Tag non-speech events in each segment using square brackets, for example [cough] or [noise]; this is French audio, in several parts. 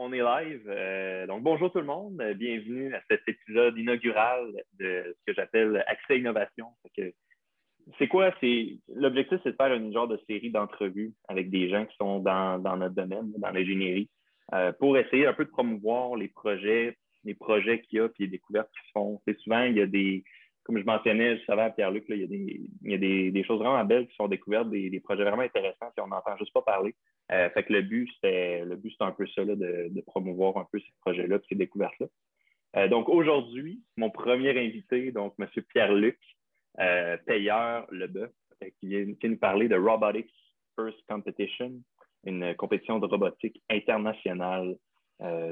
on est live. Euh, donc, bonjour tout le monde. Bienvenue à cet épisode inaugural de ce que j'appelle Accès Innovation. C'est quoi? L'objectif, c'est de faire une genre de série d'entrevues avec des gens qui sont dans, notre domaine, dans l'ingénierie, euh, pour essayer un peu de promouvoir les projets, les projets qu'il y a, puis les découvertes qui se font. C'est souvent, il y a des, comme je mentionnais juste avant à Pierre-Luc, il y a, des, choses vraiment belles qui sont découvertes, des, projets vraiment intéressants, puis on n'entend juste pas parler. Euh, le but, c'est le but, un peu ça, de, promouvoir un peu ces projets-là, ces découvertes-là. Euh, donc aujourd'hui, mon premier invité, donc M. Pierre-Luc, euh, payeur Leboeuf, qui vient, nous parler de Robotics First Competition, une compétition de robotique internationale.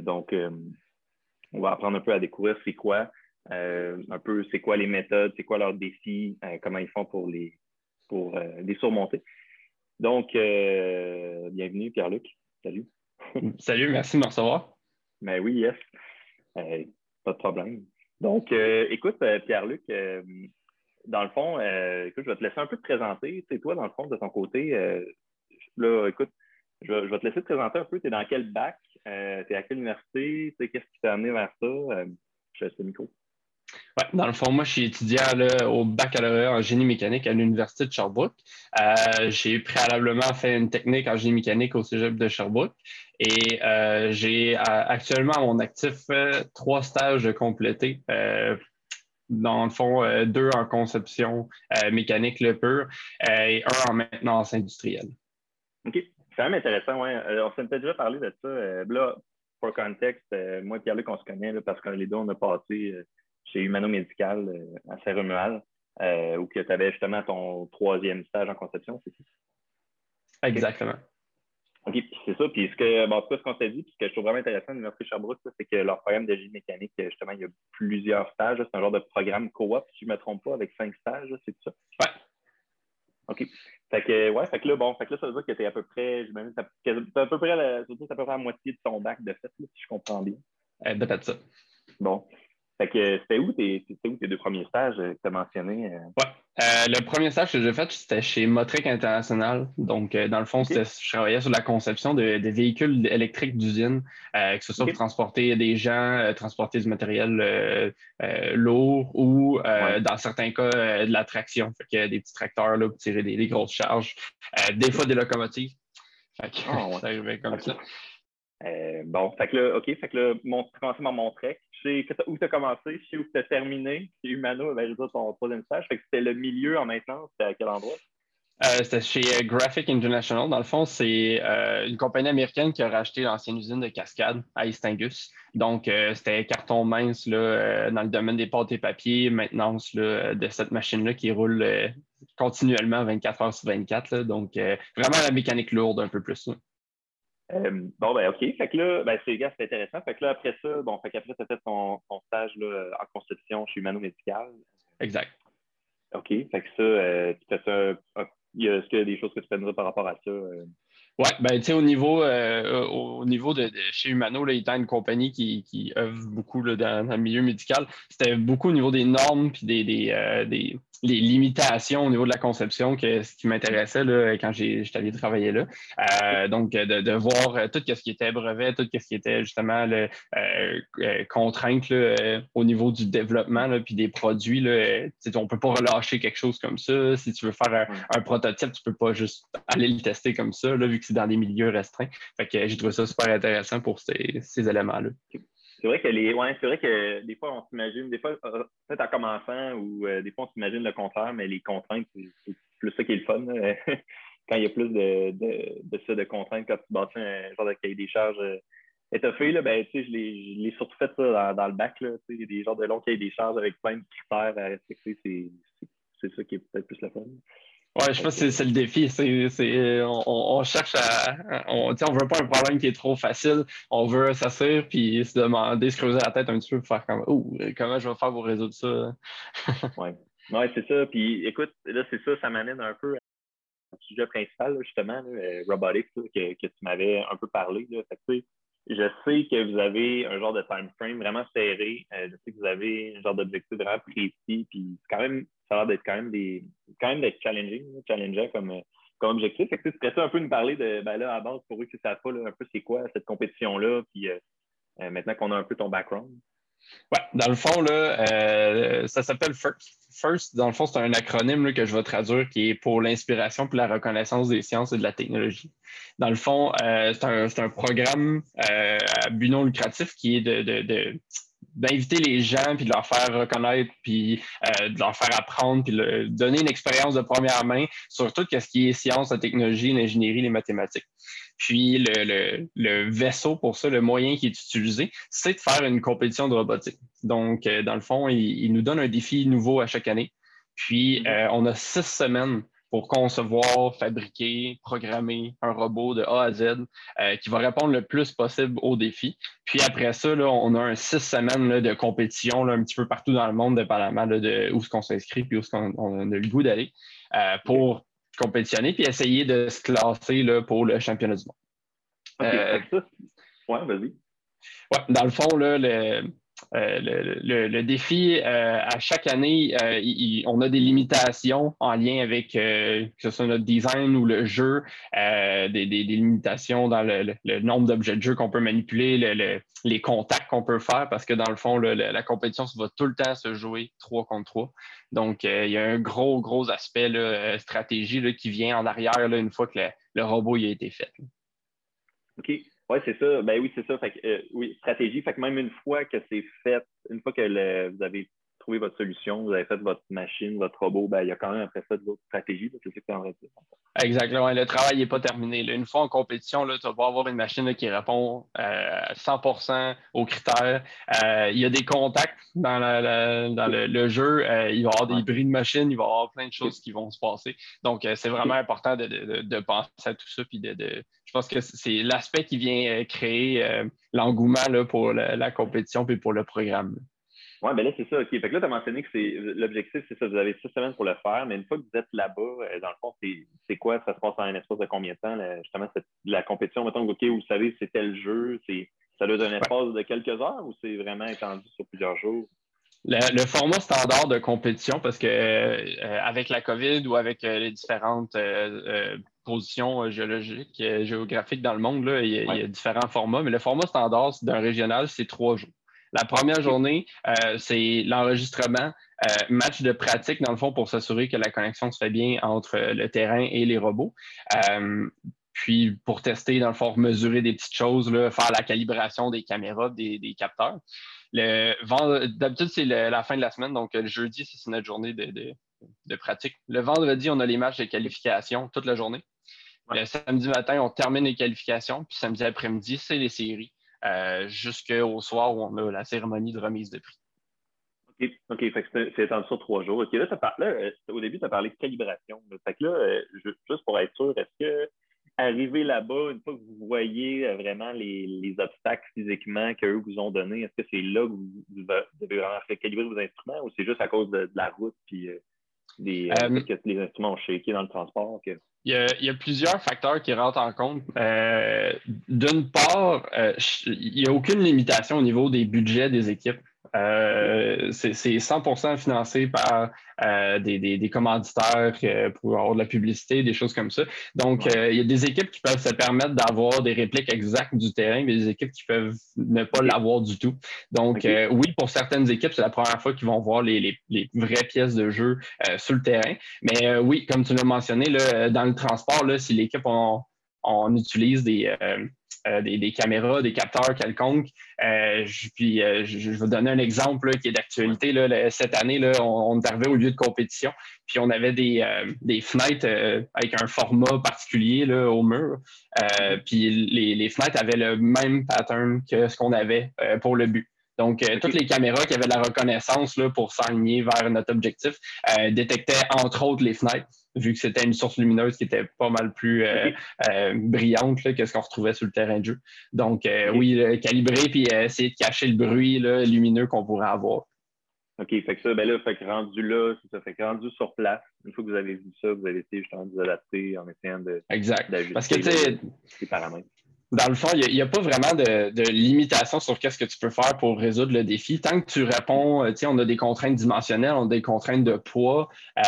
donc, on va apprendre un peu à découvrir c'est quoi, un peu c'est quoi les méthodes, c'est quoi leurs défis, euh, comment ils font pour les, pour, euh, les surmonter. Donc, bienvenue, Pierre-Luc. Salut. [laughs] Salut, merci de me recevoir. Ben oui, yes. pas de problème. Donc, écoute, Pierre-Luc, dans le fond, écoute, je vais te laisser un peu te présenter. C'est toi, dans le fond, de ton côté. là, écoute, je, vais te laisser te présenter un peu. Tu es dans quel bac? tu es à quelle université? Qu'est-ce qui t'a amené vers ça? je laisse le micro. Ouais, dans le fond, moi, je suis étudiant au baccalauréat en génie mécanique à l'Université de Sherbrooke. Euh, j'ai préalablement fait une technique en génie mécanique au Cégep de Sherbrooke et euh, j'ai euh, actuellement à mon actif trois stages complétés. dans le fond, deux en conception mécanique le pur et un en maintenance industrielle. OK. C'est quand même intéressant, ouais. on s'est déjà parlé de ça. là, pour contexte, moi et Pierre-Luc, on se connaît parce que les deux, on a passé chez Humano Médical euh, à Saint-Romuald, euh, où tu avais justement ton troisième stage en conception, c'est ça? Exactement. OK, c'est ça. Puis ce que, bon, ce qu'on s'est dit, puis ce que je trouve vraiment intéressant à l'Université Sherbrooke, c'est que leur programme de génie mécanique, justement, il y a plusieurs stages. C'est un genre de programme coop, si je ne me trompe pas, avec cinq stages, c'est ça? Ouais. OK. Fait que, ouais, fait que là, bon, fait que là, ça veut dire que tu es à peu près, j'imagine, tu à peu près, la, à peu près la moitié de ton bac de fait, si je comprends bien. Euh, Peut-être ça. Bon. Fait que c'était où, tes, où tes deux premiers stages que tu as mentionnés? Euh? Ouais. Euh, le premier stage que j'ai fait, c'était chez Motric International. Donc, euh, dans le fond, je travaillais sur la conception de, véhicules électriques d'usine, que ce soit pour transporter des gens, transporter du matériel lourd ou, dans certains cas, de la traction. Fait que des petits tracteurs là, pour tirer des, grosses charges. des fois, des locomotives. Fait que, ah, [laughs] ça arrivait comme ça. Bon, fait que là, OK, fait que là, mon, commencé par mon trek sais où tu as commencé, je sais où tu as terminé chez Humano vers ton troisième stage. c'était le milieu en maintenance, c'était à quel endroit? Euh, c'était chez euh, Graphic International. Dans le fond, c'est euh, une compagnie américaine qui a racheté l'ancienne usine de Cascade à East Angus. Donc, c'était carton mince là, dans le domaine des pâtes et papiers, maintenance là, de cette machine-là qui roule continuellement 24 heures sur 24. donc, vraiment la mécanique lourde un peu plus. Euh, bon, ben, OK. Fait que là, ben, c'est, c'est intéressant. Fait que là, après ça, bon, fait qu'après, tu as fait ton, stage là, en conception chez Humano Médical. Exact. OK. Fait que ça, euh, tu fais ça. Est-ce qu'il y a des choses que tu peux nous dire par rapport à ça? Euh? Oui, ben, tu sais, au niveau, au niveau de, chez Humano, là, étant une compagnie qui, qui œuvre beaucoup là, dans, le milieu médical, c'était beaucoup au niveau des normes puis des, des les limitations au niveau de la conception que ce qui m'intéressait quand j'étais allé travailler là. Euh, donc, de, voir euh, tout ce qui était brevet, tout ce qui était justement le, euh, contrainte au niveau du développement puis des produits. Là, on ne peut pas relâcher quelque chose comme ça. Si tu veux faire un, prototype, tu ne peux pas juste aller le tester comme ça, là, vu que dans des milieux restreints. Fait que j'ai trouvé ça super intéressant pour ces, ces éléments-là. C'est vrai que les. Ouais, c'est vrai que des fois, on s'imagine, des fois, euh, peut-être en commençant, ou euh, des fois, on s'imagine le contraire, mais les contraintes, c'est plus ça qui est le fun. [laughs] quand il y a plus de, de, de, ça, de contraintes, quand tu bâtis un genre de cahier des charges euh, étoffé, là, ben, je l'ai surtout fait ça dans, le bac. Là, des genres de longs cahiers des charges avec plein de critères à respecter. C'est ça qui est peut-être plus le fun. Ouais, je pense que c'est le défi. On, on, cherche à. On ne veut pas un problème qui est trop facile. On veut s'assurer puis se demander, se creuser la tête un petit peu pour faire comme comment je vais faire pour résoudre ça? [laughs] oui, ouais, c'est ça. Puis écoute, là, c'est ça, ça m'amène un peu au sujet principal, justement, là, robotics, que, que, tu m'avais un peu parlé. Fait je sais que vous avez un genre de time frame vraiment serré. Euh, je sais que vous avez un genre d'objectif vraiment précis. Puis c'est quand même, ça a l'air d'être quand même des quand même d'être challenging, challengeant comme, comme objectif. Fait que, tu pourrais un peu nous parler de, ben là, à base, pour eux qui ne savent pas un peu c'est quoi cette compétition-là, puis maintenant qu'on a un peu ton background? Oui, dans le fond, là, ça s'appelle FIRST. FIRST, dans le fond, c'est un acronyme que je vais traduire qui est pour l'inspiration pour la reconnaissance des sciences et de la technologie. Dans le fond, c'est un, un, programme à but non lucratif qui est de, de d'inviter les gens, puis de leur faire reconnaître, puis euh, de leur faire apprendre, puis de donner une expérience de première main sur tout ce qui est science, la technologie, l'ingénierie, les mathématiques. Puis le, vaisseau pour ça, le moyen qui est utilisé, c'est de faire une compétition de robotique. Donc, euh, dans le fond, il, nous donne un défi nouveau à chaque année. Puis, mm-hmm. euh, on a six semaines pour concevoir, fabriquer, programmer un robot de A à Z euh, qui va répondre le plus possible aux défis. Puis après ça, on a un six semaines de compétition un petit peu partout dans le monde, dépendamment de où est-ce qu'on s'inscrit puis où est-ce qu'on a le goût d'aller euh, pour compétitionner puis essayer de se classer là, pour le championnat du monde. Euh, ouais, vas-y. Ouais, dans le fond, là, le, euh, le, défi, euh, à chaque année, euh, on a des limitations en lien avec que ce soit notre design ou le jeu, des, limitations dans le, nombre d'objets de jeu qu'on peut manipuler, les contacts qu'on peut faire, parce que dans le fond, la compétition va tout le temps se jouer 3 contre 3. Donc, il y a un gros, gros aspect stratégie qui vient en arrière une fois que le, robot a été fait. OK. Oui, c'est ça. Ben oui, c'est ça. Fait euh, oui, stratégie. Fait que même une fois que c'est fait, une fois que vous avez trouvé votre solution, vous avez fait votre machine, votre robot, ben, il y a quand même après ça de l'autre stratégie. C'est ça que en dire. Exactement. Le travail n'est pas terminé. Une fois en compétition, là, tu vas pouvoir avoir une machine qui répond euh, 100% aux critères. Euh, il y a des contacts dans, dans le, jeu. Euh, il va y avoir des bris de machine. Il va y avoir plein de choses qui vont se passer. Donc, c'est vraiment important de, de, penser à tout ça puis de je pense que c'est l'aspect qui vient euh, créer euh, l'engouement pour la, compétition puis pour le programme. Oui, bien là, c'est ça. OK. Fait que là, tu as mentionné que c'est l'objectif, c'est ça. Vous avez six semaines pour le faire, mais une fois que vous êtes là-bas, euh, dans le fond, c'est quoi? Ça se passe en un espace de combien de temps? justement, la compétition, mettons, OK, vous savez, c'est tel jeu, ça doit être un espace de quelques heures ou c'est vraiment étendu sur plusieurs jours? Le, format standard de compétition, parce que avec la COVID ou avec les différentes position euh, géologique, euh, géographique dans le monde. Là, il, y a, différents formats, mais le format standard d'un régional, c'est trois jours. La première journée, euh, c'est l'enregistrement, match de pratique, dans le fond, pour s'assurer que la connexion se fait bien entre le terrain et les robots. puis pour tester, dans le fond, mesurer des petites choses, là, faire la calibration des caméras, des, capteurs. D'habitude, c'est la fin de la semaine, donc le jeudi, c'est notre journée de, de, pratique. Le vendredi, on a les matchs de qualification toute la journée. Le samedi matin, on termine les qualifications, puis samedi après-midi, c'est les séries, euh, jusqu'au soir où on a la cérémonie de remise de prix. OK, OK. c'est étendu sur trois jours. OK, là, euh, au début, tu as parlé de calibration. Fait que là, euh, juste pour être sûr, est-ce que arriver là-bas, une fois que vous voyez vraiment les, obstacles physiquement qu'eux vous ont donnés, est-ce que c'est là que vous, devez vraiment faire calibrer vos instruments ou c'est juste à cause de, la route puis des, que les instruments ont shaké dans le transport? Il y, a, plusieurs facteurs qui rentrent en compte. Euh, d'une part, euh, il n'y a aucune limitation au niveau des budgets des équipes. Euh, c'est 100% financé par euh, des, commanditaires euh, pour avoir de la publicité, des choses comme ça. Donc, il y a des équipes qui peuvent se permettre d'avoir des répliques exactes du terrain, mais des équipes qui peuvent ne pas l'avoir du tout. Donc, oui, pour certaines équipes, c'est la première fois qu'ils vont voir les, vraies pièces de jeu sur le terrain. Mais oui, comme tu l'as mentionné, là, dans le transport, là, si l'équipe on, on utilise des, des, caméras, des capteurs quelconques. Euh, je, puis, euh, je, vais donner un exemple qui est d'actualité. Cette année, on, arrivé au lieu de compétition, puis on avait des, fenêtres avec un format particulier au mur. puis les, les, fenêtres avaient le même pattern que ce qu'on avait pour le but. Donc, toutes les caméras qui avaient la reconnaissance là, pour s'aligner vers notre objectif détectaient entre autres les fenêtres vu que c'était une source lumineuse qui était pas mal plus euh, euh, brillante que ce qu'on retrouvait sur le terrain de jeu. Donc, euh, oui, calibrer puis essayer de cacher le bruit lumineux qu'on pourrait avoir. OK, fait que ça, ben là, fait que rendu là, c'est ça, fait que rendu sur place, une fois que vous avez vu ça, vous avez essayé justement de vous adapter en essayant de exact. Parce que, tu sais, les paramètres. Dans le fond, il n'y a, pas vraiment de, limitation sur qu'est-ce que tu peux faire pour résoudre le défi. Tant que tu réponds, euh, tu sais, on a des contraintes dimensionnelles, on a des contraintes de poids, euh,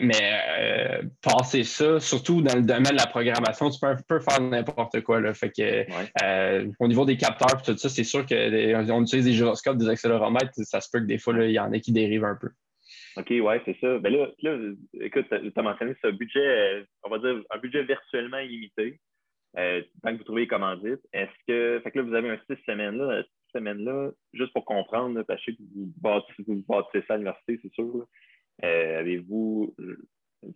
mais euh, passer ça, surtout dans le domaine de la programmation, tu peux un peu faire n'importe quoi. Là. Fait que, au niveau des capteurs et tout ça, c'est sûr qu'on utilise des gyroscopes, des accéléromètres, ça se peut que des fois, il y en a qui dérivent un peu. OK, ouais, c'est ça. Ben là, là écoute, tu as mentionné ce budget, on va dire un budget virtuellement illimité. Euh, tant que vous trouvez les commandites, est-ce que. Fait que là, vous avez un six semaines-là. Six semaines-là, juste pour comprendre, parce que vous bâtissez, vous bâtissez ça à l'université, c'est sûr. Euh, avez-vous.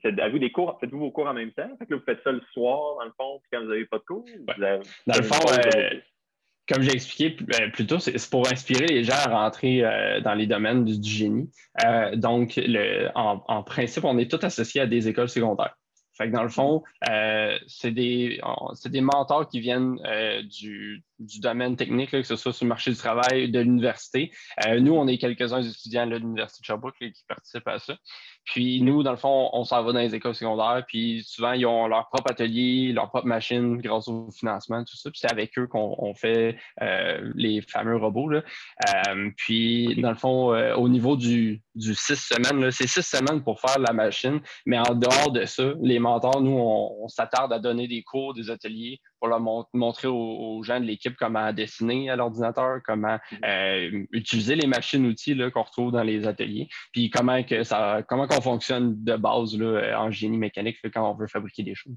Avez-vous des cours? Faites-vous vos cours en même temps? Fait que là, vous faites ça le soir, dans le fond, puis quand vous n'avez pas de cours? dans le fond, euh, comme j'ai expliqué plus tôt, c'est pour inspirer les gens à rentrer dans les domaines du, génie. donc, le, en, principe, on est tous associés à des écoles secondaires. Fait que dans le fond, euh, c'est des, des mentors qui viennent euh, du, du, domaine technique, que ce soit sur le marché du travail, de l'université. Euh, nous, on est quelques-uns étudiants de l'Université de Sherbrooke qui participent à ça. Puis nous, dans le fond, on s'en va dans les écoles secondaires, puis souvent, ils ont leur propre atelier, leur propre machine grâce au financement, tout ça. Puis c'est avec eux qu'on fait euh, les fameux robots. Là. Euh, puis, dans le fond, euh, au niveau du, du six semaines, c'est six semaines pour faire la machine, mais en dehors de ça, les mentors, nous, on s'attarde à donner des cours, des ateliers pour leur montrer aux, gens de l'équipe comment dessiner à l'ordinateur, comment mhm. euh, utiliser les machines-outils qu'on retrouve dans les ateliers, puis comment que ça, comment qu'on fonctionne de base là, euh, en génie mécanique quand on veut fabriquer des choses.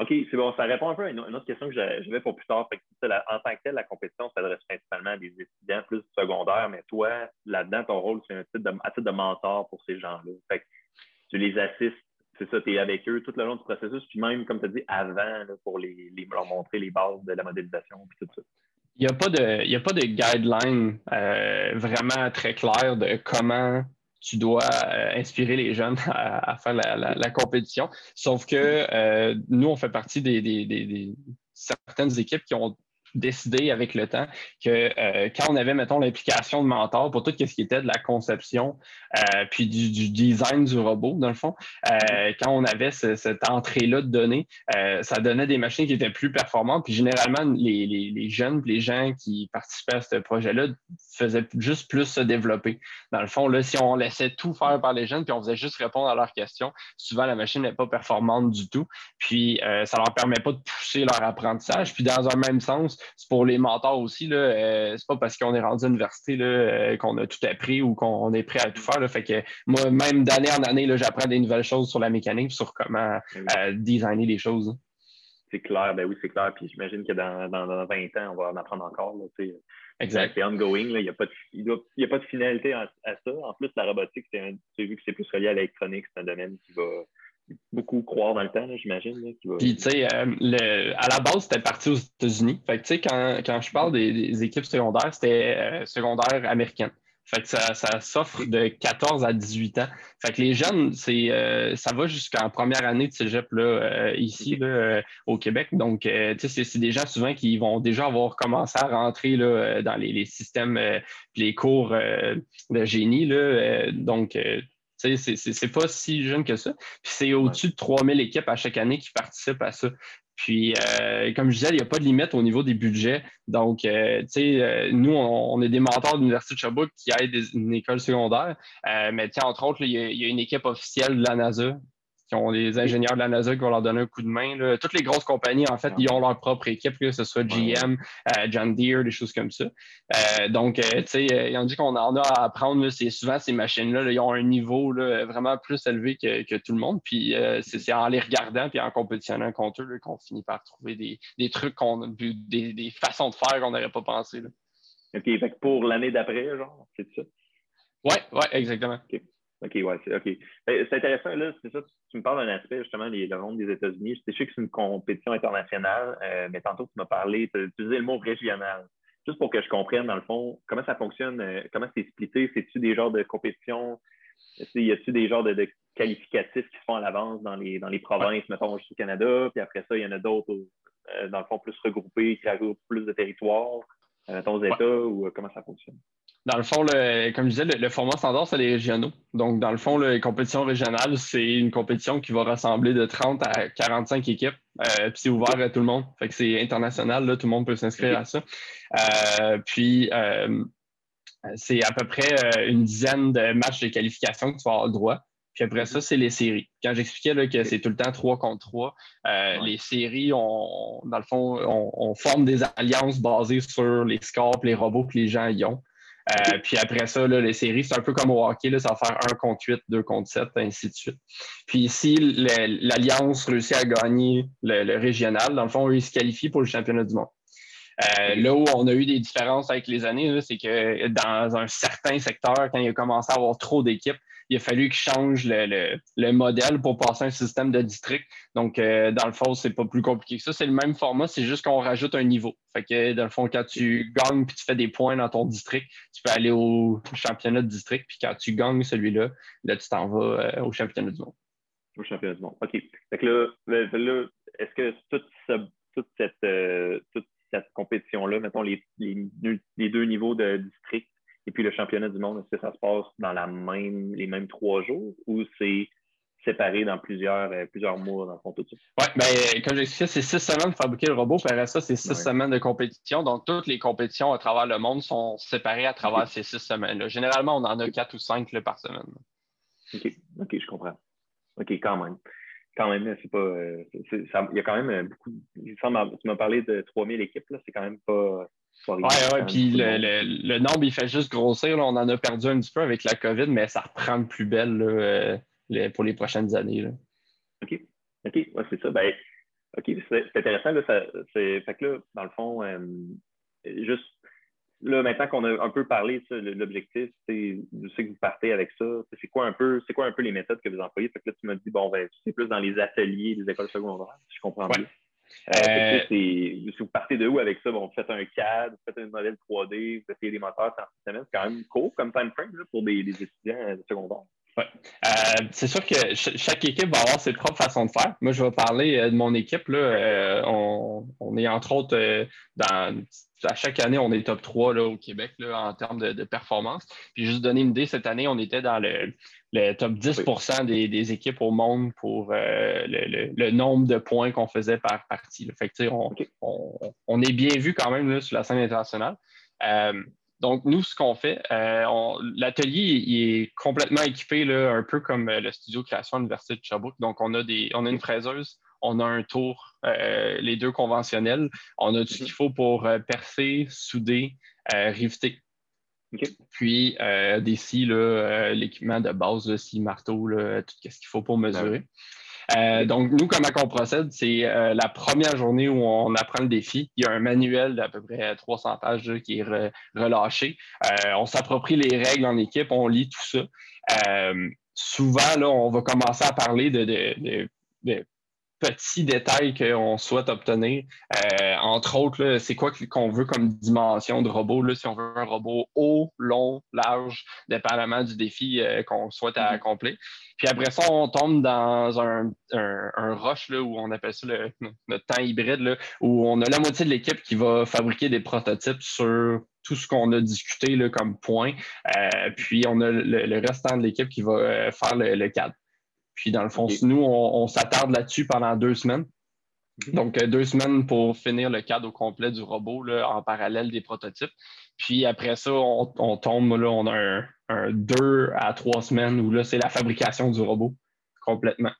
OK, c'est bon. Ça répond un peu à une, autre question que j'avais pour plus tard. en tant que tel, la compétition s'adresse principalement à des étudiants plus secondaires, mais toi, là-dedans, ton rôle, c'est un titre de, à titre de mentor pour ces gens-là. Fait que tu les assistes c'est ça, tu es avec eux tout le long du processus, puis même, comme tu as dit, avant, pour les, leur montrer les bases de la modélisation, puis tout ça. Il n'y a, pas de, a pas de guideline euh, vraiment très clair de comment tu dois euh, inspirer les jeunes [laughs] à, faire la, compétition. Sauf que euh, nous, on fait partie des, certaines équipes qui ont décidé avec le temps que euh, quand on avait, mettons, l'implication de mentor pour tout ce qui était de la conception euh, puis du, design du robot, dans le fond, euh, quand on avait cette entrée-là de données, ça donnait des machines qui étaient plus performantes. Puis généralement, les, les, jeunes, les gens qui participaient à ce projet-là faisaient juste plus se développer. Dans le fond, là, si on laissait tout faire par les jeunes puis on faisait juste répondre à leurs questions, souvent la machine n'est pas performante du tout. Puis ça leur permet pas de pousser leur apprentissage. Puis dans un même sens, c'est pour les mentors aussi. Là, euh, c'est pas parce qu'on est rendu à l'université euh, qu'on a tout appris ou qu'on est prêt à tout faire. Là. Fait que moi, même d'année en année, j'apprends des nouvelles choses sur la mécanique, sur comment ben euh, designer les choses. C'est clair, ben oui, c'est clair. Puis j'imagine que dans, dans, 20 ans, on va en apprendre encore. exact. C'est ongoing. Il n'y a, pas de, a pas de finalité à, ça. En plus, la robotique, c'est vu que c'est plus relié à l'électronique, c'est un domaine qui va beaucoup croire dans le temps, j'imagine. Puis, tu sais, euh, à la base, c'était parti aux États-Unis. Fait que, tu sais, quand, quand, je parle des, équipes secondaires, c'était euh, secondaire américaine. Fait que ça, ça s'offre de 14 à 18 ans. Fait que les jeunes, c'est euh, ça va jusqu'en première année de cégep là, ici là, au Québec. Donc, tu sais, c'est des gens souvent qui vont déjà avoir commencé à rentrer là, dans les, les systèmes, les cours de génie. Là, donc, c'est pas si jeune que ça. Puis c'est au-dessus de 3000 équipes à chaque année qui participent à ça. Puis, euh, comme je disais, il n'y a pas de limite au niveau des budgets. Donc, euh, tu sais, euh, nous, on, est des mentors de l'Université de Sherbrooke qui aident une école secondaire. mais, entre autres, il y, a une équipe officielle de la NASA qui ont des ingénieurs de la NASA qui vont leur donner un coup de main. Toutes les grosses compagnies, en fait, ils ont leur propre équipe, que ce soit GM, euh, John Deere, des choses comme ça. Euh, donc, euh, tu sais, ils ont dit qu'on en a à apprendre. C'est souvent ces machines-là, ils ont un niveau vraiment plus élevé que, tout le monde. Puis c'est en les regardant puis en compétitionnant contre eux qu'on finit par trouver des, trucs, qu'on, des, des façons de faire qu'on n'aurait pas pensé. OK, fait pour l'année d'après, genre, c'est ça? Oui, ouais, exactement. OK, ouais, c'est OK. Ben, c'est intéressant, là, c'est ça, tu me parles d'un aspect, justement, les, le monde des États-Unis. Je sais que c'est une compétition internationale, euh, mais tantôt, tu m'as parlé, tu as utilisé le mot régional. Juste pour que je comprenne, dans le fond, comment ça fonctionne, euh, comment c'est splitté, c'est-tu des genres de compétitions, y a-tu des genres de, qualificatifs qui se font à l'avance dans les, dans les provinces, mettons, juste au Canada, puis après ça, il y en a d'autres, euh, dans le fond, plus regroupés, qui regroupent plus de territoires? Aux États ou comment ça fonctionne? Dans le fond, comme je disais, le, format standard, c'est les régionaux. Donc, dans le fond, les compétitions régionales, c'est une compétition qui va rassembler de 30 à 45 équipes. puis c'est ouvert à tout le monde. Fait que c'est international, là, tout le monde peut s'inscrire à ça. puis c'est à peu près une dizaine de matchs de qualification que tu vas avoir le droit. Puis après ça, c'est les séries. Quand j'expliquais que c'est tout le temps 3 contre 3, euh, les séries, on, dans le fond, on, forme des alliances basées sur les scores, les robots que les gens y ont. Euh, puis après ça, les séries, c'est un peu comme au hockey, là, ça va faire 1 contre 8, 2 contre 7, ainsi de suite. Puis si l'Alliance réussit à gagner le, régional, dans le fond, ils se qualifient pour le championnat du monde. Euh, là où on a eu des différences avec les années, c'est que dans un certain secteur, quand il a commencé à avoir trop d'équipes, il a fallu qu'ils changent le, modèle pour passer un système de district. Donc, euh, dans le fond, c'est pas plus compliqué que ça. C'est le même format, c'est juste qu'on rajoute un niveau. Fait que, dans le fond, quand tu gagnes puis tu fais des points dans ton district, tu peux aller au championnat de district. Puis quand tu gagnes celui-là, là, tu t'en vas euh, au championnat du monde. Au championnat du monde. OK. Fait que là, est-ce que toute, cette, euh, toute cette compétition-là, mettons les, deux niveaux de district, du monde, est-ce que ça se passe dans la même, les mêmes trois jours ou c'est séparé dans plusieurs, euh, plusieurs mois dans le fond tout ça? Oui, bien, comme j'expliquais, c'est six semaines de fabriquer le robot. Après ça, c'est six semaines de compétition. Donc, toutes les compétitions à travers le monde sont séparées à travers ces six semaines-là. Généralement, on en a quatre ou cinq par semaine. OK, OK, je comprends. OK, quand même. Quand même, c'est pas. Euh, il y a quand même euh, beaucoup. tu m'as parlé de 3000 équipes, là, c'est quand même pas. Oui, oui, puis le, nombre, il fait juste grossir. On en a perdu un petit peu avec la COVID, mais ça reprend de plus belle euh, pour les prochaines années. OK. OK, ouais, c'est ça. Ben, OK, c'est intéressant. Là, ça, fait que là, dans le fond, euh, juste là, maintenant qu'on a un peu parlé de l'objectif, je sais que vous partez avec ça. C'est quoi un peu, c'est quoi un peu les méthodes que vous employez? Fait que là, tu m'as dit, bon, ben, c'est plus dans les ateliers des écoles secondaires, si je comprends bien. Euh, si vous partez de où avec ça? Bon, vous faites un CAD, vous faites un modèle 3D, vous essayez des moteurs en semaines. C'est quand même court comme time frame pour des, étudiants de secondaire. Ouais. Euh, c'est sûr que chaque équipe va avoir ses propres façons de faire. Moi, je vais parler euh, de mon équipe. Là. on, est entre autres dans à chaque année, on est top 3 là, au Québec là, en termes de, performance. Puis juste donner une idée, cette année, on était dans le, top 10% des, équipes au monde pour euh, le, nombre de points qu'on faisait par partie. Fait que, on, on, est bien vu quand même là, sur la scène internationale. Euh, donc, nous, ce qu'on fait, euh, l'atelier est complètement équipé, là, un peu comme le studio création à l'Université de Sherbrooke. Donc, on a, des, on a une fraiseuse on a un tour, les deux conventionnels. On a tout ce qu'il faut pour percer, souder, euh, riveter. Puis des scies, l'équipement de base, scie, marteau, tout ce qu'il faut pour mesurer. donc, nous, comment on procède, c'est la première journée où on apprend le défi. Il y a un manuel d'à peu près 300 pages qui est relâché. on s'approprie les règles en équipe, on lit tout ça. souvent, là, on va commencer à parler de petits détails qu'on souhaite obtenir. Euh, entre autres, c'est quoi qu'on veut comme dimension de robot. Là, si on veut un robot haut, long, large, dépendamment du défi euh, qu'on souhaite mm-hmm. accomplir. Puis après ça, on tombe dans un, un, rush là, où on appelle ça le, [laughs] notre temps hybride, là, où on a la moitié de l'équipe qui va fabriquer des prototypes sur tout ce qu'on a discuté là, comme point. Euh, puis on a le, restant de l'équipe qui va faire le, le cadre. Puis dans le fond, nous, on, s'attarde là-dessus pendant deux semaines. Donc, euh, deux semaines pour finir le cadre au complet du robot là, en parallèle des prototypes. Puis après ça, on, tombe, là, on a un, deux à trois semaines où là, c'est la fabrication du robot complètement.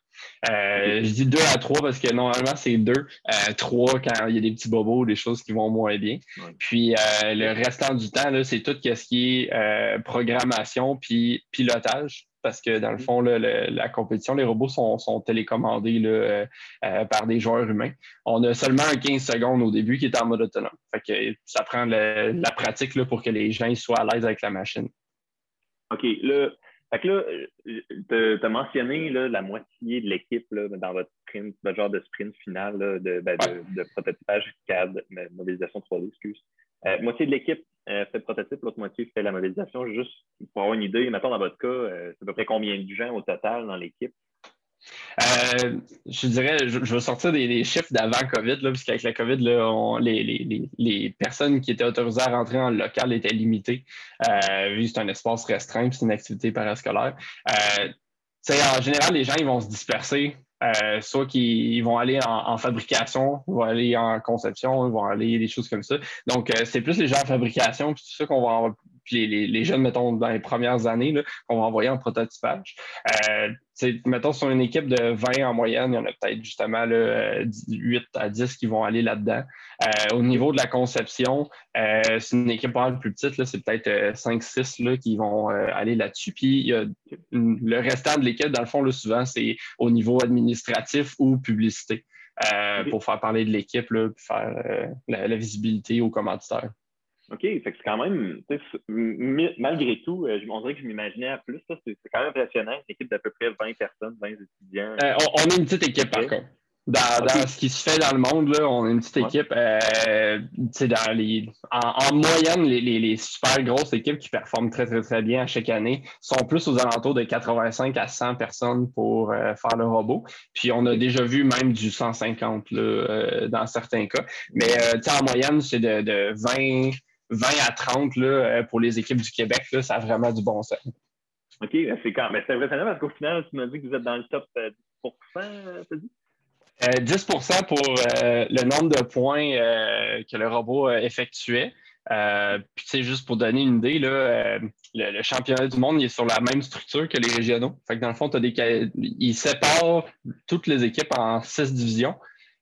Euh, je dis deux à trois parce que normalement, c'est deux. Euh, trois quand il y a des petits bobos, des choses qui vont moins bien. Puis le restant du temps, c'est tout ce qui est programmation puis pilotage parce que dans le mm. fond, la compétition, les robots sont, télécommandés euh, euh, par des joueurs humains. On a seulement 15 secondes au début qui est en mode autonome. Fait que ça prend la pratique pour que les gens soient à l'aise avec la machine. OK. Là, fait que là, tu as mentionné la moitié de l'équipe dans votre sprint, votre genre de sprint final de, ben, de, prototypage CAD, modélisation 3D, excuse. Euh, moitié de l'équipe euh, fait le prototype, l'autre moitié fait la modélisation. Juste pour avoir une idée, mettons dans votre cas, euh, c'est à peu près combien de gens au total dans l'équipe? Je dirais, je, vais sortir des, chiffres d'avant COVID, puisqu'avec la COVID, là, les, personnes qui étaient autorisées à rentrer en local étaient limitées, vu que c'est un espace restreint c'est une activité parascolaire. En général, les gens ils vont se disperser. Soit qu'ils vont aller en, fabrication, ils vont aller en conception, ils vont aller des choses comme ça. Donc, c'est plus les gens en fabrication, tout ça qu'on va puis les, jeunes, mettons, dans les premières années, qu'on va envoyer en prototypage. Euh, mettons, sur une équipe de 20 en moyenne, il y en a peut-être justement là, 8 à 10 qui vont aller là-dedans. Euh, au niveau de la conception, euh, c'est une équipe pas plus petite, c'est peut-être 5-6 qui vont aller là-dessus. Puis il y a le restant de l'équipe, dans le fond, là, souvent, c'est au niveau administratif ou publicité. pour faire parler de l'équipe, puis faire la, la, visibilité aux commanditaires. OK, fait que c'est quand même, malgré tout, euh, on dirait que je m'imaginais à plus. C'est quand même impressionnant, une équipe d'à peu près 20 personnes, 20 étudiants. Euh, on, a une petite équipe, par contre. Dans, ce qui se fait dans le monde, là, on a une petite équipe. Euh, dans les, en, moyenne, les, super grosses équipes qui performent très, très, très bien à chaque année sont plus aux alentours de 85 à 100 personnes pour faire le robot. Puis on a déjà vu même du 150 là, dans certains cas. Mais en moyenne, c'est de, de 20 20 à 30 là, euh, pour les équipes du Québec, là, ça a vraiment du bon sens. OK, ben, c'est quand mais c'est impressionnant parce qu'au final, tu m'as dit que vous êtes dans le top 10 euh, tu dit? 10% euh, pour le nombre de points que le robot effectuait. puis, c'est juste pour donner une idée, là, le, championnat du monde il est sur la même structure que les régionaux. Fait que dans le fond, as des, ils séparent toutes les équipes en six divisions.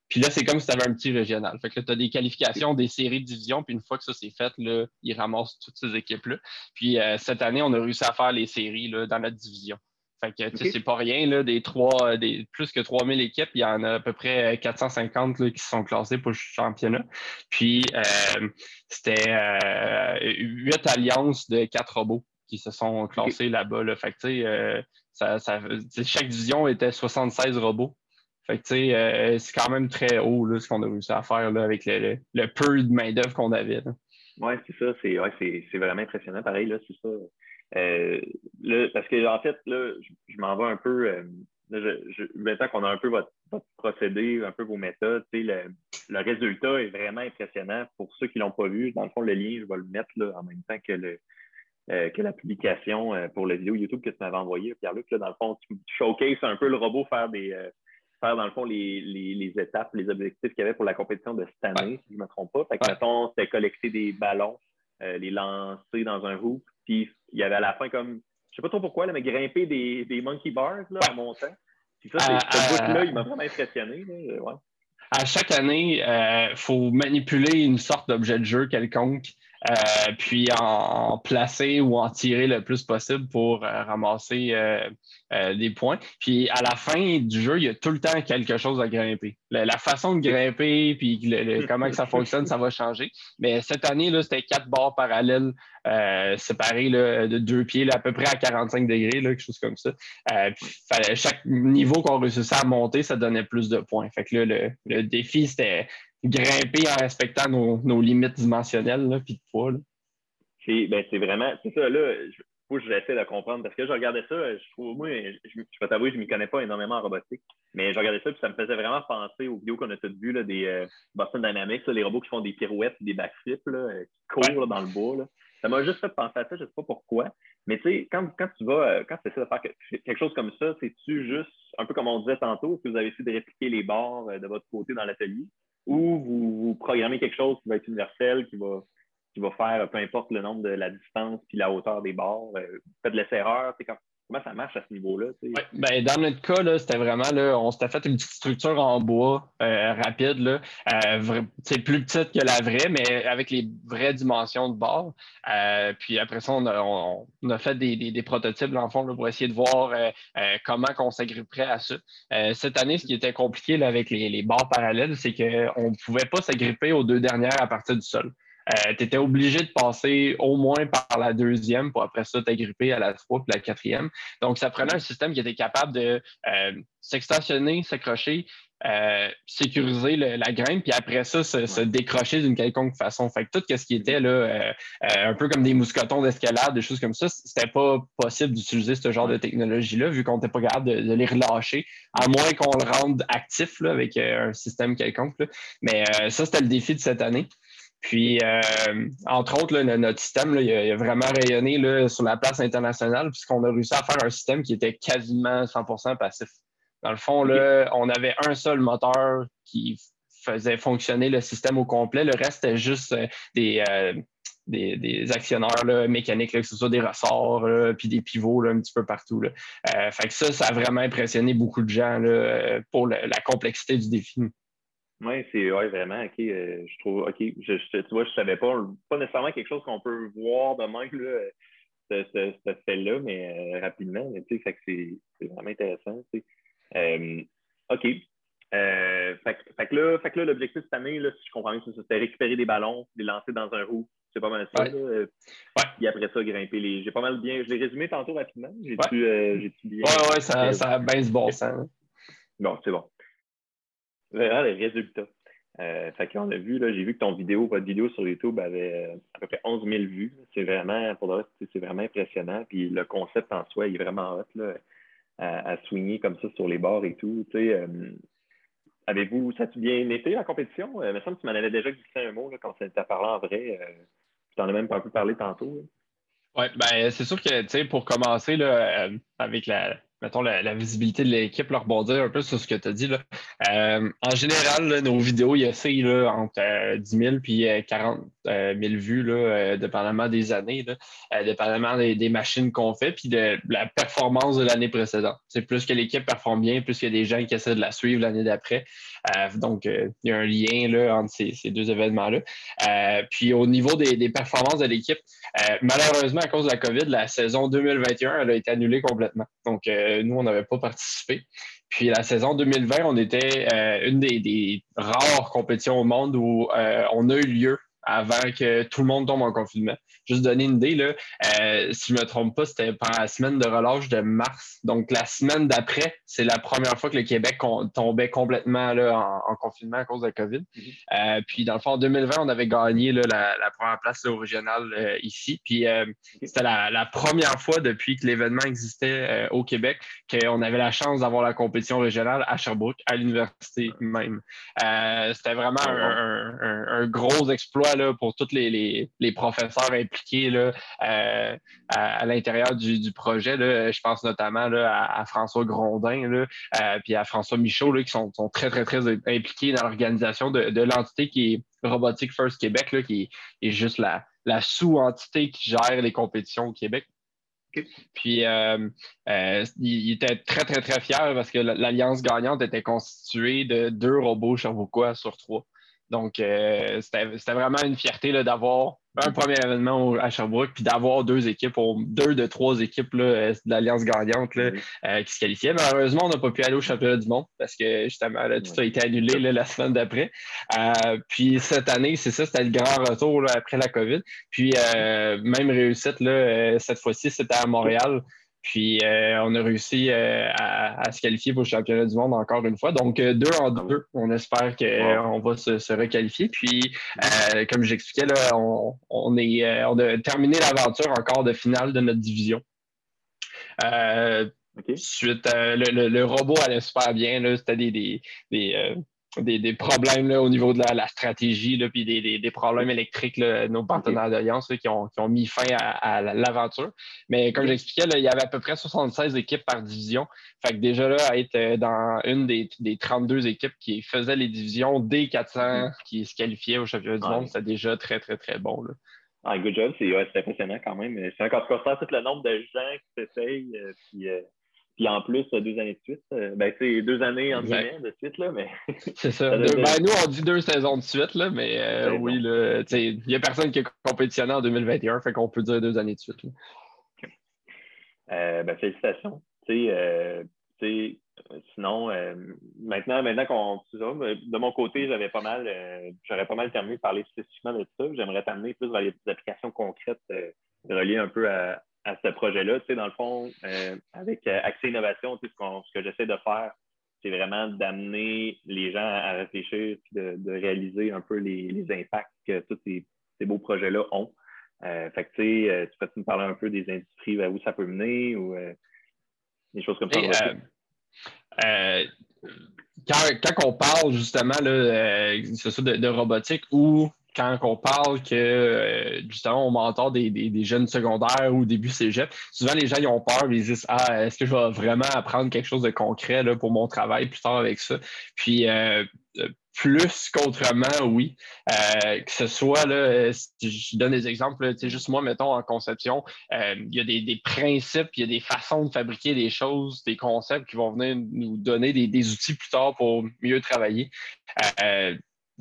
Puis là, c'est comme si tu avais un petit régional. Fait que là, tu as des qualifications des séries de division, puis une fois que ça c'est fait, là, ils ramassent toutes ces équipes-là. Puis euh, cette année, on a réussi à faire les séries là, dans notre division. Fait que c'est pas rien, là, des trois, des plus que 3000 équipes, il y en a à peu près 450 là, qui sont classées pour le championnat. Puis euh, c'était euh, huit alliances de quatre robots qui se sont classés là-bas. Là. Fait que tu sais, ça, ça, chaque division était 76 robots. Fait que, euh, c'est quand même très haut, là, ce qu'on a réussi à faire, là, avec le, le, peu de main-d'œuvre qu'on avait, Oui, c'est ça. C'est ouais, vraiment impressionnant. Pareil, là, c'est ça. Euh, parce que, en fait, là, je, m'en vais un peu. Euh, maintenant qu'on a un peu votre, procédé, un peu vos méthodes, le, le résultat est vraiment impressionnant. Pour ceux qui ne l'ont pas vu, dans le fond, le lien, je vais le mettre là, en même temps que le, que la publication pour la vidéo YouTube que tu m'avais envoyée, Pierre-Luc. Dans le fond, tu showcases un peu le robot faire des, faire, dans le fond, les, les, étapes, les objectifs qu'il y avait pour la compétition de cette année, si je ne me trompe pas. Fait que, mettons, c'était collecter des ballons, euh, les lancer dans un hoop, puis il y avait à la fin comme, je sais pas trop pourquoi, mais grimper des, des monkey bars là, en montant. Puis ça, euh, ce bout-là, il m'a vraiment impressionné. À chaque année, il euh, faut manipuler une sorte d'objet de jeu quelconque euh, puis en, placer ou en tirer le plus possible pour euh, ramasser euh, des points. Puis à la fin du jeu, il y a tout le temps quelque chose à grimper. La, façon de grimper, puis comment que ça fonctionne, ça va changer. Mais cette année, c'était quatre barres parallèles séparées de deux pieds, à peu près à 45 degrés, quelque chose comme ça. chaque niveau qu'on réussissait à monter, ça donnait plus de points. Fait que le défi, c'était grimper en respectant nos, limites dimensionnelles là, puis de poids. Ben, c'est vraiment, c'est ça, là, il faut que j'essaie de comprendre parce que je regardais ça, je trouve, moi, je, je vais t'avouer, je ne m'y connais pas énormément en robotique, mais je regardais ça puis ça me faisait vraiment penser aux vidéos qu'on a toutes vues là, des euh, Boston Dynamics, les robots qui font des pirouettes et des backflips, là, euh, qui courent dans le bois. Là. Ça m'a juste fait penser à ça, je ne sais pas pourquoi. Mais tu sais, quand, quand, tu vas, euh, quand tu essaies de faire quelque chose comme ça, c'est-tu juste, un peu comme on disait tantôt, est-ce que vous avez essayé de répliquer les bords de votre côté dans l'atelier? Ou vous, programmez quelque chose qui va être universel, qui va, qui va faire peu importe le nombre de la distance puis la hauteur des bords. Euh, faites de l'essai-erreur. Comment ça marche à ce niveau-là? ben, dans notre cas, c'était vraiment, là, on s'était fait une petite structure en bois euh, rapide, là, euh, plus petite que la vraie, mais avec les vraies dimensions de bord. Euh, puis après ça, on a, fait des, prototypes, dans le fond, pour essayer de voir comment on s'agripperait à ça. cette année, ce qui était compliqué avec les, les barres parallèles, c'est qu'on ne pouvait pas s'agripper aux deux dernières à partir du sol. Tu étais obligé de passer au moins par la deuxième pour après ça t'agripper à la trois puis la quatrième. Donc, ça prenait un système qui était capable de s'extensionner, s'accrocher, euh, sécuriser la graine, puis après ça, se, décrocher d'une quelconque façon. Fait que tout ce qui était là, euh, euh, un peu comme des mousquetons d'escalade, des choses comme ça, c'était pas possible d'utiliser ce genre de technologie-là, vu qu'on n'était pas capable de, les relâcher, à moins qu'on le rende actif là, avec un système quelconque. Mais ça, c'était le défi de cette année. Puis, entre autres, notre système, il, a, vraiment rayonné là, sur la place internationale, puisqu'on a réussi à faire un système qui était quasiment 100% passif. Dans le fond, là, on avait un seul moteur qui faisait fonctionner le système au complet. Le reste, c'était juste euh, euh, des, des, actionneurs mécaniques, que ce soit des ressorts, puis des pivots un petit peu partout. Euh, fait que ça, ça a vraiment impressionné beaucoup de gens pour la complexité du défi. Oui, c'est vraiment, OK, je trouve, OK, je, tu vois, je savais pas, pas nécessairement quelque chose qu'on peut voir de même, là, ce, fait-là, mais rapidement, tu sais, c'est vraiment intéressant, euh, OK. Euh, fait, que là, fait que là l'objectif cette année, là, si je comprends bien, c'était récupérer des ballons, les lancer dans un roue. C'est pas mal ça. Ouais. Là. Et après ça, grimper les. J'ai pas mal bien. Je l'ai résumé tantôt rapidement. J'ai-tu euh, bien. Ouais, ouais, ça, ça a bien ce bon sens. Bon, c'est bon. Voilà les résultats. Euh, fait qu'on a vu, là, j'ai vu que ton vidéo, votre vidéo sur YouTube avait à peu près 11 000 vues. C'est vraiment, pour le c'est vraiment impressionnant. Puis le concept en soi, il est vraiment hot. Là à, à swinger comme ça sur les bords et tout. Euh, avez-vous, ça a bien été la compétition? Euh, il me semble que tu m'en avais déjà glissé un mot là, quand tu as parlé en vrai. Euh, tu en as même pas un peu parlé tantôt. Oui, ben, c'est sûr que tu sais, pour commencer là, avec la, mettons, la, visibilité de l'équipe, leur rebondir un peu sur ce que tu as dit. Là. Euh, en général, nos vidéos, il y a là, entre 10 000 et 40 000 vues, là, euh, dépendamment des années, là, euh, dépendamment des, machines qu'on fait, puis de, la performance de l'année précédente. C'est plus que l'équipe performe bien, plus qu'il y a des gens qui essaient de la suivre l'année d'après. donc, il y a un lien là, entre ces, deux événements-là. puis au niveau des, performances de l'équipe, malheureusement, à cause de la COVID, la saison 2021 elle a été annulée complètement. Donc, euh, nous, on n'avait pas participé. Puis la saison 2020, on était euh, une des, rares compétitions au monde où euh, on a eu lieu avant que tout le monde tombe en confinement. Juste donner une idée, là, euh, si je ne me trompe pas, c'était pendant la semaine de relâche de mars. Donc, la semaine d'après, c'est la première fois que le Québec tombait complètement là, en, confinement à cause de la COVID. Mhm. Euh, puis, dans le fond, en 2020, on avait gagné là, la, première place au régional euh, ici. Puis, c'était la, première fois depuis que l'événement existait au Québec qu'on avait la chance d'avoir la compétition régionale à Sherbrooke, à l'université même. c'était vraiment un, gros exploit pour tous les, professeurs impliqués là, euh, à, l'intérieur du, projet. Là. Je pense notamment là, à, François Grondin là, euh, puis à François Michaud qui sont, très, très, très impliqués dans l'organisation de, l'entité qui est Robotique First Québec, là, qui est, juste la, la sous-entité qui gère les compétitions au Québec. Puis, euh, il, était très, très, très fier parce que l'alliance gagnante était constituée de deux robots Cherbouquois sur trois. Donc, euh, c'était vraiment une fierté d'avoir un premier événement à Sherbrooke, puis d'avoir deux équipes, deux de trois équipes là, de l'Alliance gagnante là, euh, qui se qualifiaient. Malheureusement, on n'a pas pu aller au championnat du monde parce que justement, tout a été annulé la semaine d'après. Euh, puis cette année, c'est ça, c'était le grand retour après la COVID. Puis même réussite, là, cette fois-ci, c'était à Montréal. Puis euh, on a réussi euh, à, se qualifier pour le championnat du monde encore une fois. Donc euh, deux en deux. On espère qu'on va se, requalifier. Puis comme j'expliquais, là, on, est, on a terminé l'aventure encore de finale de notre division. Suite, le, le, robot allait super bien. C'était des, des des, problèmes au niveau de la, stratégie, puis des, problèmes électriques, nos partenaires d'alliance qui ont, mis fin à, l'aventure. Mais comme j'expliquais, il y avait à peu près 76 équipes par division. Fait que déjà là, être euh, dans une des, 32 équipes qui faisaient les divisions des 400 mm-hmm. qui se qualifiaient au championnat du monde, c'est déjà très, très, très bon. Là. Ah, good job, c'est impressionnant quand même. C'est encore tout le nombre de gens qui s'essayent. Euh, puis, euh, puis en plus, deux années de suite. Euh, ben, c'est deux années en guillemets de suite, là, mais. [laughs] C'est ça. [laughs] ben, nous, on dit deux saisons de suite, là, mais euh, oui, il n'y a personne qui a compétitionné en 2021, fait qu'on peut dire deux années de suite. Euh, ben, félicitations. Tu sais, sinon, maintenant, maintenant qu'on de mon côté, j'avais pas mal, j'aurais pas mal terminé de parler spécifiquement de ça. J'aimerais t'amener plus vers les applications concrètes reliées un peu à, ce projet-là. Tu sais, dans le fond, avec Accès Innovation, tu sais, ce, que j'essaie de faire, c'est vraiment d'amener les gens à réfléchir et de, réaliser un peu les, impacts que tous ces, beaux projets-là ont. Euh, fait que, tu sais, euh, tu peux me parler un peu des industries vers où ça peut mener ou euh, des choses comme ça? quand, on parle justement là, de, de, robotique ou quand on parle que euh, justement on m'entend des, des, jeunes secondaires ou début cégep, souvent les gens ils ont peur, ils disent Ah, est-ce que je vais vraiment apprendre quelque chose de concret là, pour mon travail plus tard avec ça? Puis euh, euh, plus qu'autrement, oui. que ce soit, là, je donne des exemples, juste moi, mettons, en conception, il y a des, principes, il y a des façons de fabriquer des choses, des concepts qui vont venir nous donner des, des outils plus tard pour mieux travailler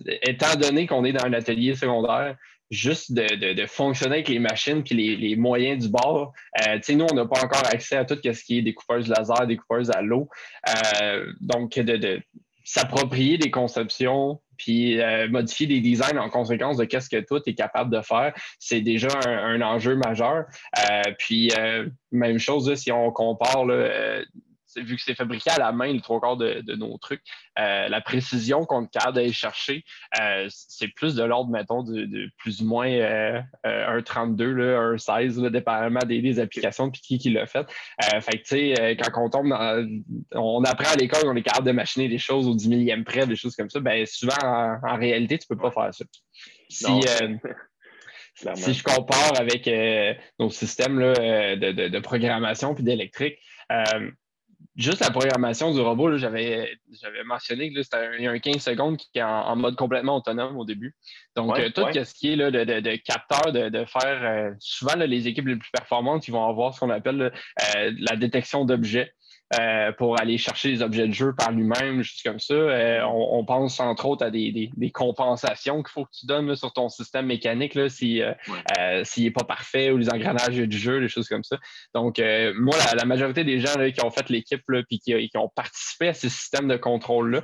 étant donné qu'on est dans un atelier secondaire, juste de, fonctionner avec les machines et les, moyens du bord. Euh, nous, on n'a pas encore accès à tout ce qui est découpeuse laser, découpeuse à l'eau. Euh, donc, de, s'approprier des conceptions puis euh, modifier des designs en conséquence de qu'est-ce que tout est capable de faire, c'est déjà un, enjeu majeur. puis, même chose, si on compare vu que c'est fabriqué à la main, le trois quarts de, nos trucs, euh, la précision qu'on est capable d'aller chercher, euh, c'est plus de l'ordre, mettons, de, plus ou moins euh, un 32, un 16, dépendamment des, applications puis qui, qui l'a fait. fait que, tu sais, quand on tombe dans. On apprend à l'école, on est capable de machiner des choses au 10 millième près, des choses comme ça. Ben, souvent, en, réalité, tu ne peux pas faire ça. Si, [laughs] si je compare avec nos systèmes de, de, programmation puis d'électrique, juste la programmation du robot, j'avais mentionné que c'était un, un 15 secondes qui est en, mode complètement autonome au début. Donc, euh, tout ce qui est là, de, de, de, capteur, de, faire euh, souvent les équipes les plus performantes, ils vont avoir ce qu'on appelle euh, la détection d'objets. Euh, pour aller chercher les objets de jeu par lui-même, juste comme ça. Euh, on, pense entre autres à des, compensations qu'il faut que tu donnes sur ton système mécanique s'il n'est euh, pas parfait ou les engrenages du jeu, des choses comme ça. Donc, moi, la, majorité des gens qui ont fait l'équipe et qui, qui, ont participé à ces systèmes de contrôle-là,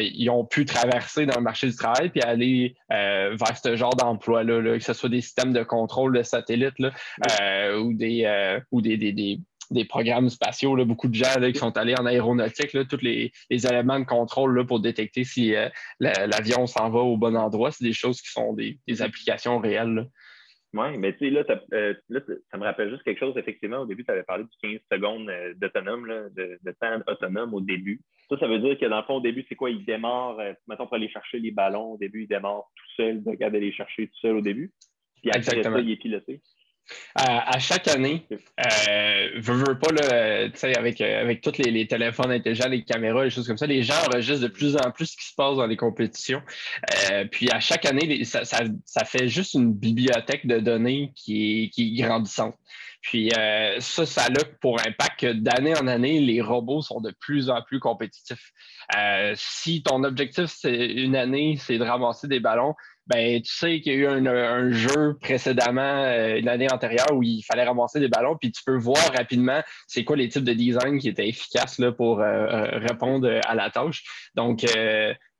ils ont pu traverser dans le marché du travail puis aller vers ce genre d'emploi-là, que ce soit des systèmes de contrôle de satellites ou des, ou des, des des programmes spatiaux, là, beaucoup de gens qui sont allés en aéronautique, là, tous les, éléments de contrôle là, pour détecter si euh, l'avion s'en va au bon endroit. C'est des choses qui sont des, applications réelles. Oui, mais tu sais, euh, là, ça me rappelle juste quelque chose. Effectivement, au début, tu avais parlé du 15 secondes euh, d'autonome, de, de, temps autonome au début. Ça, ça veut dire que dans le fond, au début, c'est quoi? Il démarre, mettons, pour aller chercher les ballons, au début, il démarre tout seul, de regarder les chercher tout seul au début. Puis après Exactement. ça, il est piloté à, chaque année, euh, veux, pas, là, avec, euh, avec tous les, téléphones intelligents, les caméras, les choses comme ça, les gens enregistrent de plus en plus ce qui se passe dans les compétitions. Euh, puis à chaque année, ça, fait juste une bibliothèque de données qui est, qui est grandissante. Puis euh, ça, ça a pour impact que d'année en année, les robots sont de plus en plus compétitifs. si ton objectif, c'est une année, c'est de ramasser des ballons, ben, tu sais qu'il y a eu un, jeu précédemment, euh, une année antérieure, où il fallait ramasser des ballons, puis tu peux voir rapidement c'est quoi les types de design qui étaient efficaces là, pour euh, euh, répondre à la tâche. Donc,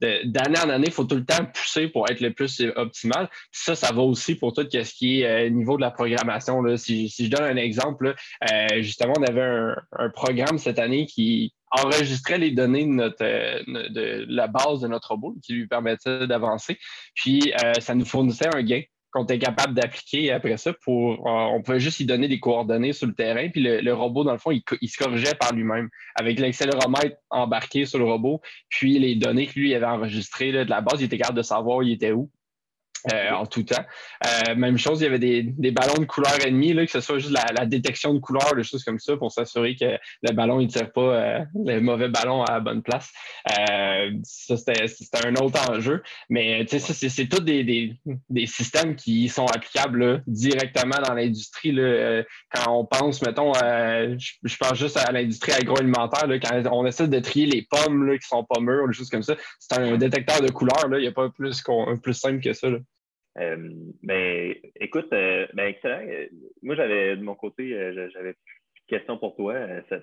d'année en année, il faut tout le temps pousser pour être le plus optimal. ça, ça va aussi pour tout ce qui est niveau de la programmation. Là. Si, je donne un exemple, justement, on avait un programme cette année qui, enregistrait les données de, notre, euh, de la base de notre robot qui lui permettait d'avancer. Puis, euh, ça nous fournissait un gain qu'on était capable d'appliquer après ça pour. Euh, on pouvait juste y donner des coordonnées sur le terrain, puis le, robot, dans le fond, il, il se corrigeait par lui-même avec l'accéléromètre embarqué sur le robot, puis les données que lui avait enregistrées de la base, il était capable de savoir il était où. Euh, en tout temps. Euh, même chose, il y avait des, ballons de couleur ennemie, là, que ce soit juste la, détection de couleur, des choses comme ça, pour s'assurer que le ballon ne tire pas euh, le mauvais ballon à la bonne place. ça, c'était un autre enjeu. Mais c'est tous des, systèmes qui sont applicables directement dans l'industrie. quand on pense, mettons, je, pense juste à l'industrie agroalimentaire, quand on essaie de trier les pommes qui sont pas mûres, des choses comme ça, c'est un détecteur de couleur. Il n'y a pas plus, plus simple que ça. Ben, écoute, euh, ben, excellent. Euh, moi, j'avais de mon côté, j'avais une question pour toi.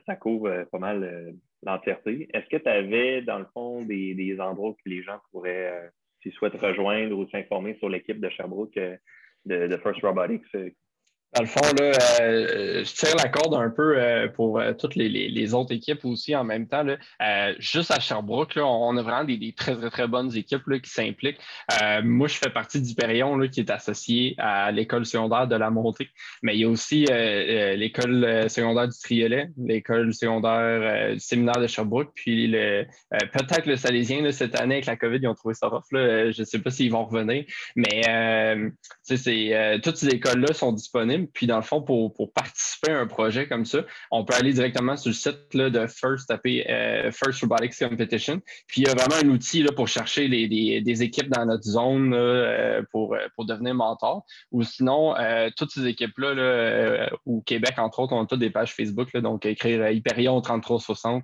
Ça, couvre pas mal l'entièreté. Est-ce que tu avais, dans le fond, des, endroits où les gens pourraient, s'ils souhaitent rejoindre ou s'informer sur l'équipe de Sherbrooke de, First Robotics dans le fond, euh, je tire la corde un peu euh, pour euh, toutes les, autres équipes aussi en même temps. juste à Sherbrooke, on a vraiment des, très, très, très bonnes équipes qui s'impliquent. moi, je fais partie d'Hyperion qui est associé à l'école secondaire de la montée, mais il y a aussi l'école secondaire du Triolet, l'école secondaire du séminaire de Sherbrooke, puis peut-être le Salésien cette année avec la COVID, ils ont trouvé ça rough. je ne sais pas s'ils vont revenir, mais toutes ces écoles-là sont disponibles. Puis dans le fond, pour, participer à un projet comme ça, on peut aller directement sur le site de First, taper euh, First Robotics Competition. Puis il y a vraiment un outil là, pour chercher des, équipes dans notre zone euh, pour, pour devenir mentor. Ou sinon, euh, toutes ces équipes-là, là, au Québec, entre autres, on a toutes des pages Facebook. donc écrire Hyperion 3360,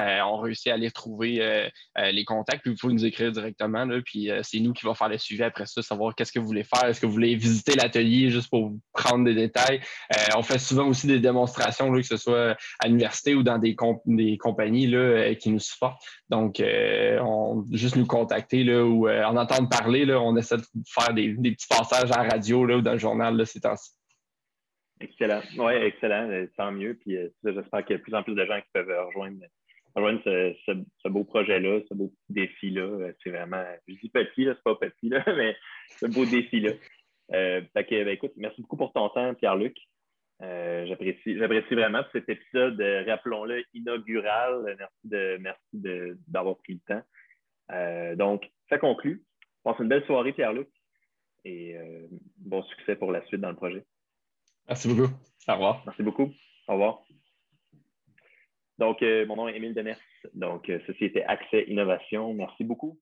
on réussit à aller trouver les contacts. Puis vous pouvez nous écrire directement. Puis c'est nous qui va faire le suivi après ça, savoir qu'est-ce que vous voulez faire. Est-ce que vous voulez visiter l'atelier juste pour prendre des détails. Euh, on fait souvent aussi des démonstrations, que ce soit à l'université ou dans des, compagnies là, euh, qui nous supportent. Donc, euh, on, juste nous contacter là, ou en entendre parler, là, on essaie de faire des, petits passages à la radio là, ou dans le journal là, ces temps-ci. Excellent. Oui, excellent. Tant mieux. Puis j'espère qu'il y a de plus en plus de gens qui peuvent rejoindre, ce, beau projet-là, ce beau défi-là. C'est vraiment, je dis petit, c'est pas petit, là, [laughs] mais ce beau défi-là. Euh, ben, écoute, merci beaucoup pour ton temps, Pierre-Luc. Euh, j'apprécie, vraiment cet épisode, euh, rappelons-le, inaugural. Merci, de, merci d'avoir pris le temps. donc, ça conclut. Passe une belle soirée, Pierre-Luc, et bon succès pour la suite dans le projet. Merci beaucoup. Au revoir. Merci beaucoup. Au revoir. Donc, mon nom est Émile Demers, donc Société Accès Innovation. Merci beaucoup.